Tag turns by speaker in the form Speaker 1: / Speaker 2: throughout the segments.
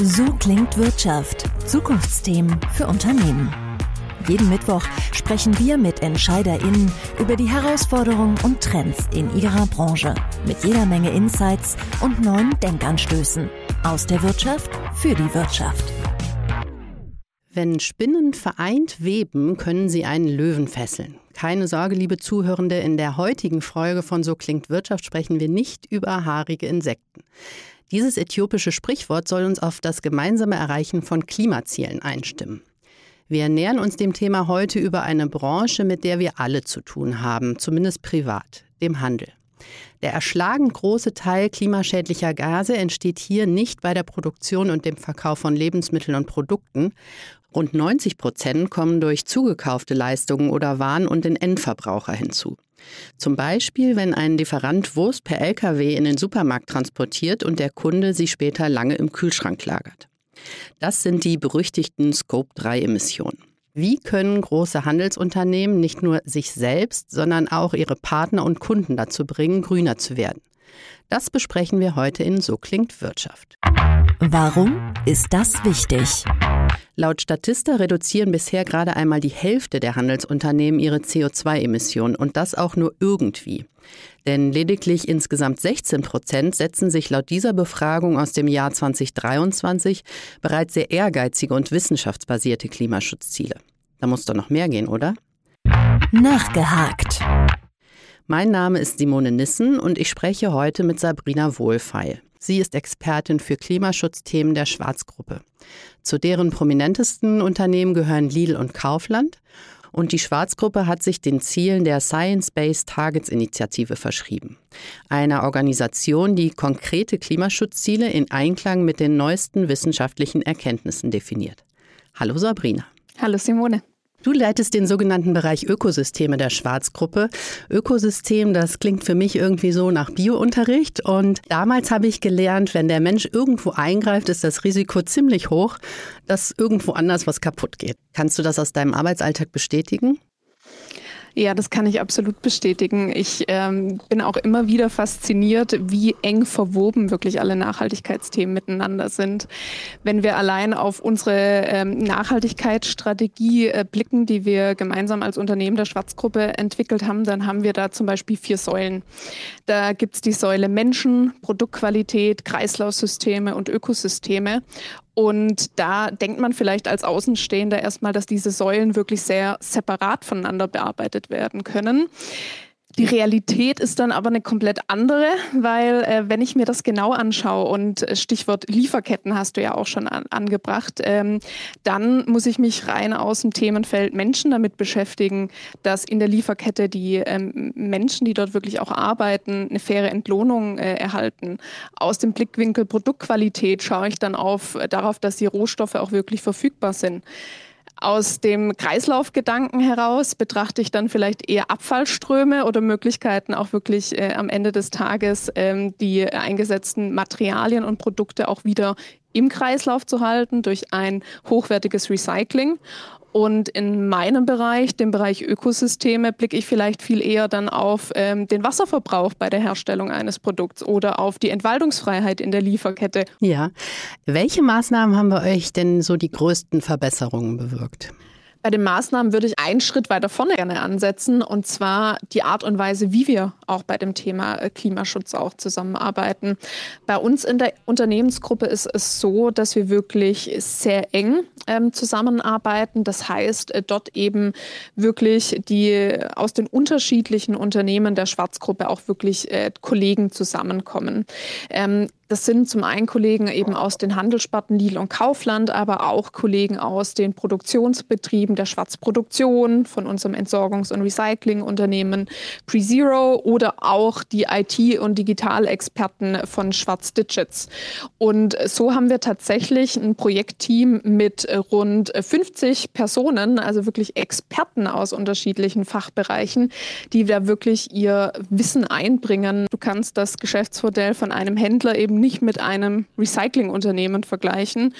Speaker 1: So klingt Wirtschaft. Zukunftsthemen für Unternehmen. Jeden Mittwoch sprechen wir mit EntscheiderInnen über die Herausforderungen und Trends in ihrer Branche. Mit jeder Menge Insights und neuen Denkanstößen. Aus der Wirtschaft für die Wirtschaft.
Speaker 2: Wenn Spinnen vereint weben, können sie einen Löwen fesseln. Keine Sorge, liebe Zuhörende, in der heutigen Folge von So klingt Wirtschaft sprechen wir nicht über haarige Insekten. Dieses äthiopische Sprichwort soll uns auf das gemeinsame Erreichen von Klimazielen einstimmen. Wir nähern uns dem Thema heute über eine Branche, mit der wir alle zu tun haben, zumindest privat, dem Handel. Der erschlagend große Teil klimaschädlicher Gase entsteht hier nicht bei der Produktion und dem Verkauf von Lebensmitteln und Produkten. Rund 90 Prozent kommen durch zugekaufte Leistungen oder Waren und den Endverbraucher hinzu. Zum Beispiel, wenn ein Lieferant Wurst per Lkw in den Supermarkt transportiert und der Kunde sie später lange im Kühlschrank lagert. Das sind die berüchtigten Scope-3-Emissionen. Wie können große Handelsunternehmen nicht nur sich selbst, sondern auch ihre Partner und Kunden dazu bringen, grüner zu werden? Das besprechen wir heute in So klingt Wirtschaft.
Speaker 1: Warum ist das wichtig?
Speaker 2: Laut Statista reduzieren bisher gerade einmal die Hälfte der Handelsunternehmen ihre CO2-Emissionen und das auch nur irgendwie. Denn lediglich insgesamt 16 Prozent setzen sich laut dieser Befragung aus dem Jahr 2023 bereits sehr ehrgeizige und wissenschaftsbasierte Klimaschutzziele. Da muss doch noch mehr gehen, oder?
Speaker 1: Nachgehakt.
Speaker 2: Mein Name ist Simone Nissen und ich spreche heute mit Sabrina Wohlfeil. Sie ist Expertin für Klimaschutzthemen der Schwarzgruppe. Zu deren prominentesten Unternehmen gehören Lidl und Kaufland. Und die Schwarzgruppe hat sich den Zielen der Science-Based Targets Initiative verschrieben. Einer Organisation, die konkrete Klimaschutzziele in Einklang mit den neuesten wissenschaftlichen Erkenntnissen definiert. Hallo Sabrina.
Speaker 3: Hallo Simone.
Speaker 2: Du leitest den sogenannten Bereich Ökosysteme der Schwarzgruppe. Ökosystem, das klingt für mich irgendwie so nach Biounterricht. Und damals habe ich gelernt, wenn der Mensch irgendwo eingreift, ist das Risiko ziemlich hoch, dass irgendwo anders was kaputt geht. Kannst du das aus deinem Arbeitsalltag bestätigen?
Speaker 3: Ja, das kann ich absolut bestätigen. Ich ähm, bin auch immer wieder fasziniert, wie eng verwoben wirklich alle Nachhaltigkeitsthemen miteinander sind. Wenn wir allein auf unsere ähm, Nachhaltigkeitsstrategie äh, blicken, die wir gemeinsam als Unternehmen der Schwarzgruppe entwickelt haben, dann haben wir da zum Beispiel vier Säulen. Da gibt's die Säule Menschen, Produktqualität, Kreislaufsysteme und Ökosysteme. Und da denkt man vielleicht als Außenstehender erstmal, dass diese Säulen wirklich sehr separat voneinander bearbeitet werden können. Die Realität ist dann aber eine komplett andere, weil äh, wenn ich mir das genau anschaue und äh, Stichwort Lieferketten hast du ja auch schon an, angebracht, ähm, dann muss ich mich rein aus dem Themenfeld Menschen damit beschäftigen, dass in der Lieferkette die ähm, Menschen, die dort wirklich auch arbeiten, eine faire Entlohnung äh, erhalten. Aus dem Blickwinkel Produktqualität schaue ich dann auf, äh, darauf, dass die Rohstoffe auch wirklich verfügbar sind. Aus dem Kreislaufgedanken heraus betrachte ich dann vielleicht eher Abfallströme oder Möglichkeiten, auch wirklich äh, am Ende des Tages ähm, die eingesetzten Materialien und Produkte auch wieder im Kreislauf zu halten durch ein hochwertiges Recycling. Und in meinem Bereich, dem Bereich Ökosysteme, blicke ich vielleicht viel eher dann auf ähm, den Wasserverbrauch bei der Herstellung eines Produkts oder auf die Entwaldungsfreiheit in der Lieferkette.
Speaker 2: Ja. Welche Maßnahmen haben bei euch denn so die größten Verbesserungen bewirkt?
Speaker 3: Bei den Maßnahmen würde ich einen Schritt weiter vorne gerne ansetzen, und zwar die Art und Weise, wie wir auch bei dem Thema äh, Klimaschutz auch zusammenarbeiten. Bei uns in der Unternehmensgruppe ist es so, dass wir wirklich sehr eng ähm, zusammenarbeiten. Das heißt, äh, dort eben wirklich die aus den unterschiedlichen Unternehmen der Schwarzgruppe auch wirklich äh, Kollegen zusammenkommen. Ähm, das sind zum einen Kollegen eben aus den Handelssparten Lidl und Kaufland, aber auch Kollegen aus den Produktionsbetrieben der Schwarzproduktion, von unserem Entsorgungs- und Recyclingunternehmen PreZero oder auch die IT- und Digitalexperten von Schwarz Digits. Und so haben wir tatsächlich ein Projektteam mit rund 50 Personen, also wirklich Experten aus unterschiedlichen Fachbereichen, die da wirklich ihr Wissen einbringen. Du kannst das Geschäftsmodell von einem Händler eben nicht mit einem Recyclingunternehmen vergleichen.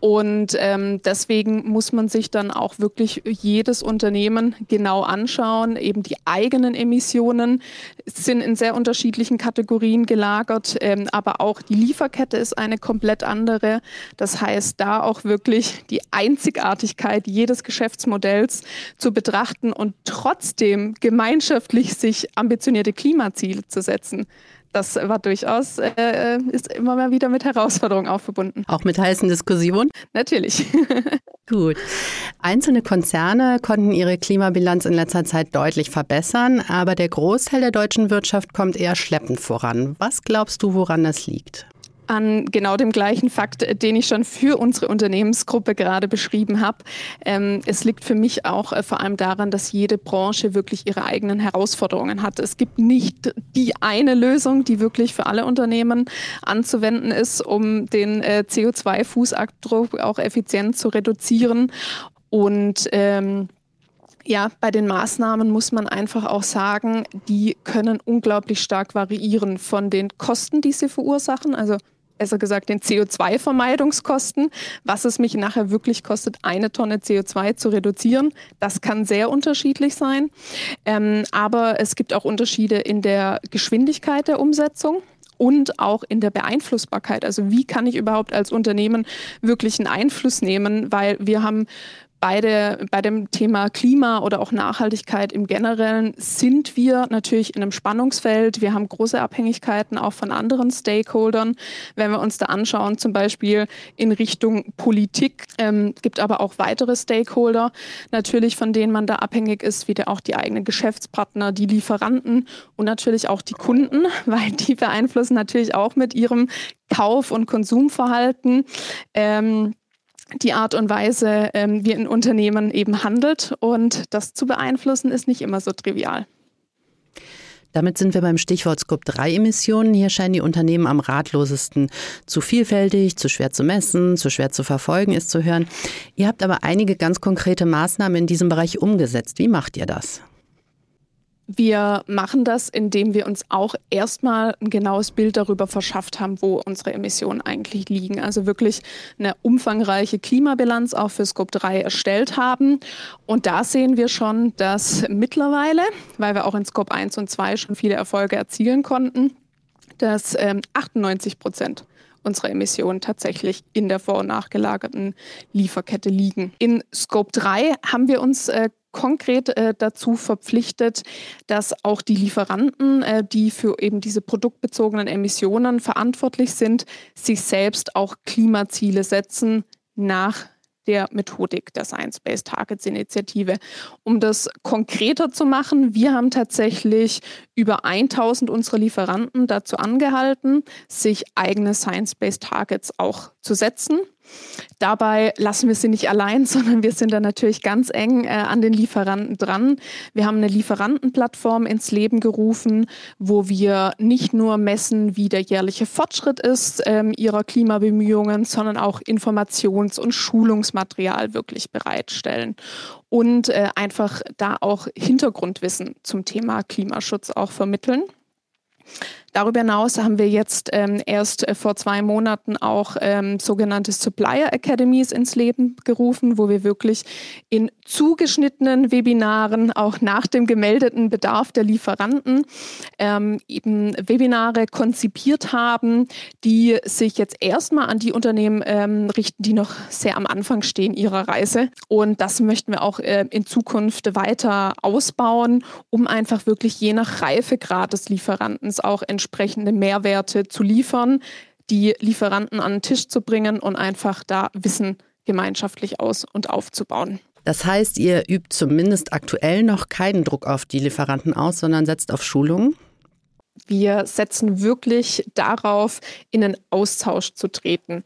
Speaker 3: Und ähm, deswegen muss man sich dann auch wirklich jedes Unternehmen genau anschauen. Eben die eigenen Emissionen sind in sehr unterschiedlichen Kategorien gelagert, ähm, aber auch die Lieferkette ist eine komplett andere. Das heißt, da auch wirklich die Einzigartigkeit jedes Geschäftsmodells zu betrachten und trotzdem gemeinschaftlich sich ambitionierte Klimaziele zu setzen das war durchaus, äh, äh, ist immer mal wieder mit Herausforderungen auch verbunden.
Speaker 2: Auch mit heißen Diskussionen?
Speaker 3: Natürlich.
Speaker 2: Gut. Einzelne Konzerne konnten ihre Klimabilanz in letzter Zeit deutlich verbessern, aber der Großteil der deutschen Wirtschaft kommt eher schleppend voran. Was glaubst du, woran das liegt?
Speaker 3: An genau dem gleichen Fakt, den ich schon für unsere Unternehmensgruppe gerade beschrieben habe. Ähm, es liegt für mich auch äh, vor allem daran, dass jede Branche wirklich ihre eigenen Herausforderungen hat. Es gibt nicht die eine Lösung, die wirklich für alle Unternehmen anzuwenden ist, um den äh, CO2-Fußabdruck auch effizient zu reduzieren. Und ähm, ja, bei den Maßnahmen muss man einfach auch sagen, die können unglaublich stark variieren von den Kosten, die sie verursachen. Also besser gesagt den CO2-Vermeidungskosten, was es mich nachher wirklich kostet, eine Tonne CO2 zu reduzieren. Das kann sehr unterschiedlich sein. Ähm, aber es gibt auch Unterschiede in der Geschwindigkeit der Umsetzung und auch in der Beeinflussbarkeit. Also wie kann ich überhaupt als Unternehmen wirklich einen Einfluss nehmen, weil wir haben bei, der, bei dem Thema Klima oder auch Nachhaltigkeit im Generellen sind wir natürlich in einem Spannungsfeld. Wir haben große Abhängigkeiten auch von anderen Stakeholdern. Wenn wir uns da anschauen, zum Beispiel in Richtung Politik, ähm, gibt aber auch weitere Stakeholder, natürlich von denen man da abhängig ist, wie der, auch die eigenen Geschäftspartner, die Lieferanten und natürlich auch die Kunden, weil die beeinflussen natürlich auch mit ihrem Kauf- und Konsumverhalten. Ähm, die Art und Weise, ähm, wie ein Unternehmen eben handelt. Und das zu beeinflussen, ist nicht immer so trivial.
Speaker 2: Damit sind wir beim Stichwort Scope-3-Emissionen. Hier scheinen die Unternehmen am ratlosesten. Zu vielfältig, zu schwer zu messen, zu schwer zu verfolgen ist zu hören. Ihr habt aber einige ganz konkrete Maßnahmen in diesem Bereich umgesetzt. Wie macht ihr das?
Speaker 3: Wir machen das, indem wir uns auch erstmal ein genaues Bild darüber verschafft haben, wo unsere Emissionen eigentlich liegen. Also wirklich eine umfangreiche Klimabilanz auch für Scope 3 erstellt haben. Und da sehen wir schon, dass mittlerweile, weil wir auch in Scope 1 und 2 schon viele Erfolge erzielen konnten, dass ähm, 98 Prozent unserer Emissionen tatsächlich in der vor- und nachgelagerten Lieferkette liegen. In Scope 3 haben wir uns äh, konkret äh, dazu verpflichtet, dass auch die Lieferanten, äh, die für eben diese produktbezogenen Emissionen verantwortlich sind, sich selbst auch Klimaziele setzen nach der Methodik der Science-Based Targets Initiative. Um das konkreter zu machen, wir haben tatsächlich über 1000 unserer Lieferanten dazu angehalten, sich eigene Science-Based Targets auch zu setzen. Dabei lassen wir sie nicht allein, sondern wir sind da natürlich ganz eng äh, an den Lieferanten dran. Wir haben eine Lieferantenplattform ins Leben gerufen, wo wir nicht nur messen, wie der jährliche Fortschritt ist ähm, ihrer Klimabemühungen, sondern auch Informations- und Schulungsmaterial wirklich bereitstellen und äh, einfach da auch Hintergrundwissen zum Thema Klimaschutz auch vermitteln. Darüber hinaus haben wir jetzt ähm, erst äh, vor zwei Monaten auch ähm, sogenannte Supplier Academies ins Leben gerufen, wo wir wirklich in zugeschnittenen Webinaren auch nach dem gemeldeten Bedarf der Lieferanten ähm, eben Webinare konzipiert haben, die sich jetzt erstmal an die Unternehmen ähm, richten, die noch sehr am Anfang stehen ihrer Reise. Und das möchten wir auch äh, in Zukunft weiter ausbauen, um einfach wirklich je nach Reifegrad des Lieferanten auch entsprechende Mehrwerte zu liefern, die Lieferanten an den Tisch zu bringen und einfach da Wissen gemeinschaftlich aus und aufzubauen.
Speaker 2: Das heißt, ihr übt zumindest aktuell noch keinen Druck auf die Lieferanten aus, sondern setzt auf Schulungen?
Speaker 3: Wir setzen wirklich darauf, in einen Austausch zu treten.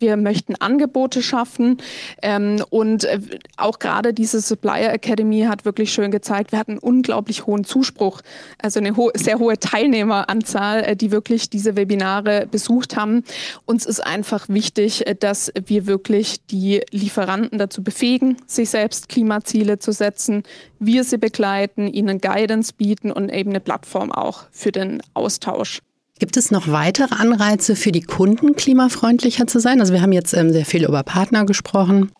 Speaker 3: Wir möchten Angebote schaffen ähm, und äh, auch gerade diese Supplier Academy hat wirklich schön gezeigt, wir hatten unglaublich hohen Zuspruch, also eine ho sehr hohe Teilnehmeranzahl, äh, die wirklich diese Webinare besucht haben. Uns ist einfach wichtig, äh, dass wir wirklich die Lieferanten dazu befähigen, sich selbst Klimaziele zu setzen, wir sie begleiten, ihnen Guidance bieten und eben eine Plattform auch für den Austausch.
Speaker 2: Gibt es noch weitere Anreize für die Kunden, klimafreundlicher zu sein? Also wir haben jetzt ähm, sehr viel über Partner gesprochen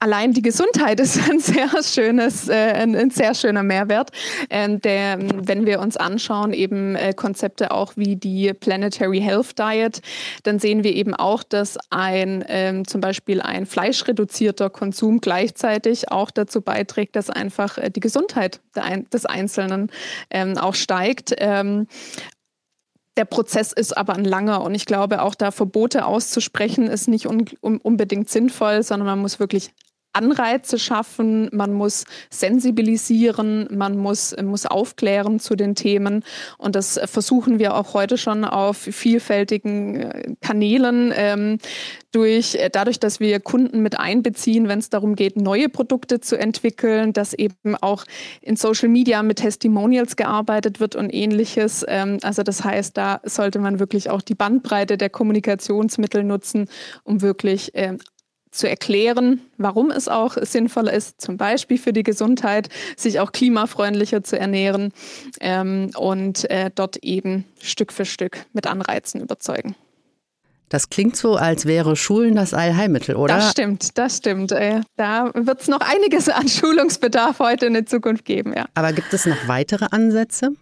Speaker 3: allein die Gesundheit ist ein sehr schönes, äh, ein, ein, sehr schöner Mehrwert, äh, der, wenn wir uns anschauen, eben äh, Konzepte auch wie die Planetary Health Diet, dann sehen wir eben auch, dass ein ähm, zum Beispiel ein fleischreduzierter Konsum gleichzeitig auch dazu beiträgt, dass einfach äh, die Gesundheit des Einzelnen ähm, auch steigt. Ähm, der Prozess ist aber ein langer. Und ich glaube, auch da Verbote auszusprechen ist nicht un unbedingt sinnvoll, sondern man muss wirklich Anreize schaffen, man muss sensibilisieren, man muss, muss aufklären zu den Themen. Und das versuchen wir auch heute schon auf vielfältigen äh, Kanälen ähm, durch, dadurch, dass wir Kunden mit einbeziehen, wenn es darum geht, neue Produkte zu entwickeln, dass eben auch in Social Media mit Testimonials gearbeitet wird und ähnliches. Ähm, also das heißt, da sollte man wirklich auch die Bandbreite der Kommunikationsmittel nutzen, um wirklich ähm, zu erklären, warum es auch sinnvoll ist, zum Beispiel für die Gesundheit, sich auch klimafreundlicher zu ernähren ähm, und äh, dort eben Stück für Stück mit Anreizen überzeugen.
Speaker 2: Das klingt so, als wäre Schulen das Allheilmittel, oder?
Speaker 3: Das stimmt, das stimmt. Äh, da wird es noch einiges an Schulungsbedarf heute in der Zukunft geben, ja.
Speaker 2: Aber gibt es noch weitere Ansätze?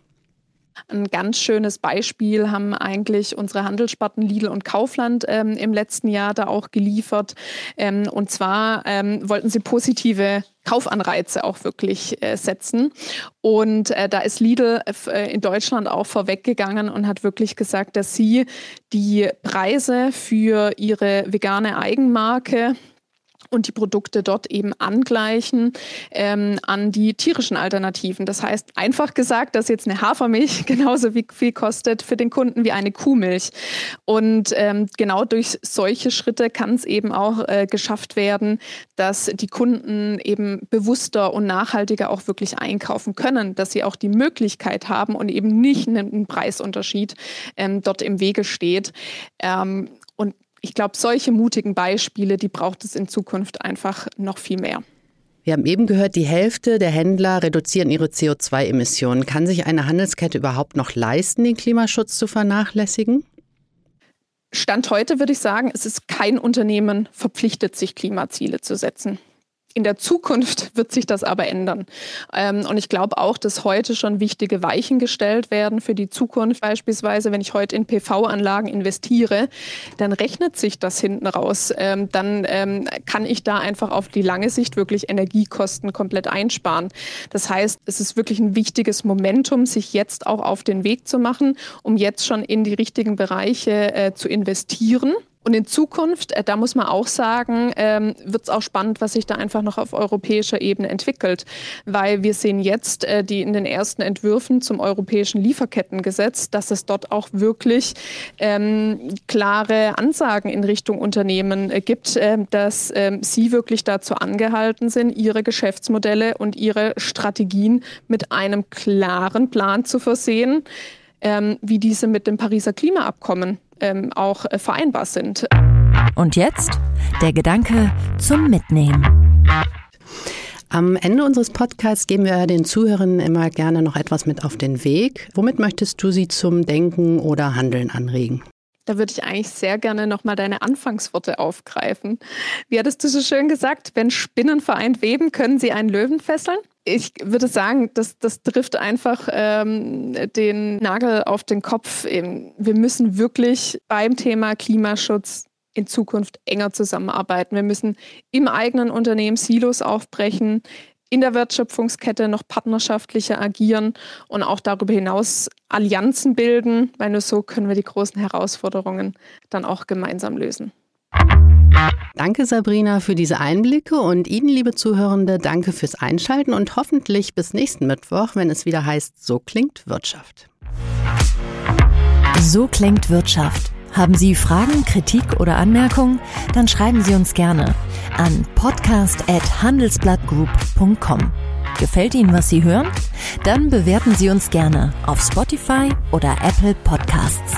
Speaker 3: Ein ganz schönes Beispiel haben eigentlich unsere Handelssparten Lidl und Kaufland ähm, im letzten Jahr da auch geliefert. Ähm, und zwar ähm, wollten sie positive Kaufanreize auch wirklich äh, setzen. Und äh, da ist Lidl äh, in Deutschland auch vorweggegangen und hat wirklich gesagt, dass sie die Preise für ihre vegane Eigenmarke und die Produkte dort eben angleichen ähm, an die tierischen Alternativen. Das heißt, einfach gesagt, dass jetzt eine Hafermilch genauso wie viel kostet für den Kunden wie eine Kuhmilch. Und ähm, genau durch solche Schritte kann es eben auch äh, geschafft werden, dass die Kunden eben bewusster und nachhaltiger auch wirklich einkaufen können, dass sie auch die Möglichkeit haben und eben nicht einen Preisunterschied ähm, dort im Wege steht. Ähm, ich glaube, solche mutigen Beispiele, die braucht es in Zukunft einfach noch viel mehr.
Speaker 2: Wir haben eben gehört, die Hälfte der Händler reduzieren ihre CO2-Emissionen. Kann sich eine Handelskette überhaupt noch leisten, den Klimaschutz zu vernachlässigen?
Speaker 3: Stand heute würde ich sagen, es ist kein Unternehmen verpflichtet, sich Klimaziele zu setzen. In der Zukunft wird sich das aber ändern. Ähm, und ich glaube auch, dass heute schon wichtige Weichen gestellt werden für die Zukunft. Beispielsweise, wenn ich heute in PV-Anlagen investiere, dann rechnet sich das hinten raus. Ähm, dann ähm, kann ich da einfach auf die lange Sicht wirklich Energiekosten komplett einsparen. Das heißt, es ist wirklich ein wichtiges Momentum, sich jetzt auch auf den Weg zu machen, um jetzt schon in die richtigen Bereiche äh, zu investieren. Und in Zukunft, äh, da muss man auch sagen, ähm, wird es auch spannend, was sich da einfach noch auf europäischer Ebene entwickelt. Weil wir sehen jetzt äh, die in den ersten Entwürfen zum europäischen Lieferkettengesetz, dass es dort auch wirklich ähm, klare Ansagen in Richtung Unternehmen äh, gibt, dass ähm, sie wirklich dazu angehalten sind, ihre Geschäftsmodelle und ihre Strategien mit einem klaren Plan zu versehen, ähm, wie diese mit dem Pariser Klimaabkommen ähm, auch äh, vereinbar sind.
Speaker 1: Und jetzt der Gedanke zum Mitnehmen.
Speaker 2: Am Ende unseres Podcasts geben wir den Zuhörern immer gerne noch etwas mit auf den Weg. Womit möchtest du sie zum Denken oder Handeln anregen?
Speaker 3: Da würde ich eigentlich sehr gerne nochmal deine Anfangsworte aufgreifen. Wie hattest du so schön gesagt, wenn Spinnen vereint weben, können sie einen Löwen fesseln? Ich würde sagen, das, das trifft einfach ähm, den Nagel auf den Kopf. Wir müssen wirklich beim Thema Klimaschutz in Zukunft enger zusammenarbeiten. Wir müssen im eigenen Unternehmen Silos aufbrechen, in der Wertschöpfungskette noch partnerschaftlicher agieren und auch darüber hinaus Allianzen bilden, weil nur so können wir die großen Herausforderungen dann auch gemeinsam lösen.
Speaker 2: Danke Sabrina für diese Einblicke und Ihnen, liebe Zuhörende, danke fürs Einschalten und hoffentlich bis nächsten Mittwoch, wenn es wieder heißt, so klingt Wirtschaft.
Speaker 1: So klingt Wirtschaft. Haben Sie Fragen, Kritik oder Anmerkungen? Dann schreiben Sie uns gerne an podcast@handelsblattgroup.com. Gefällt Ihnen, was Sie hören? Dann bewerten Sie uns gerne auf Spotify oder Apple Podcasts.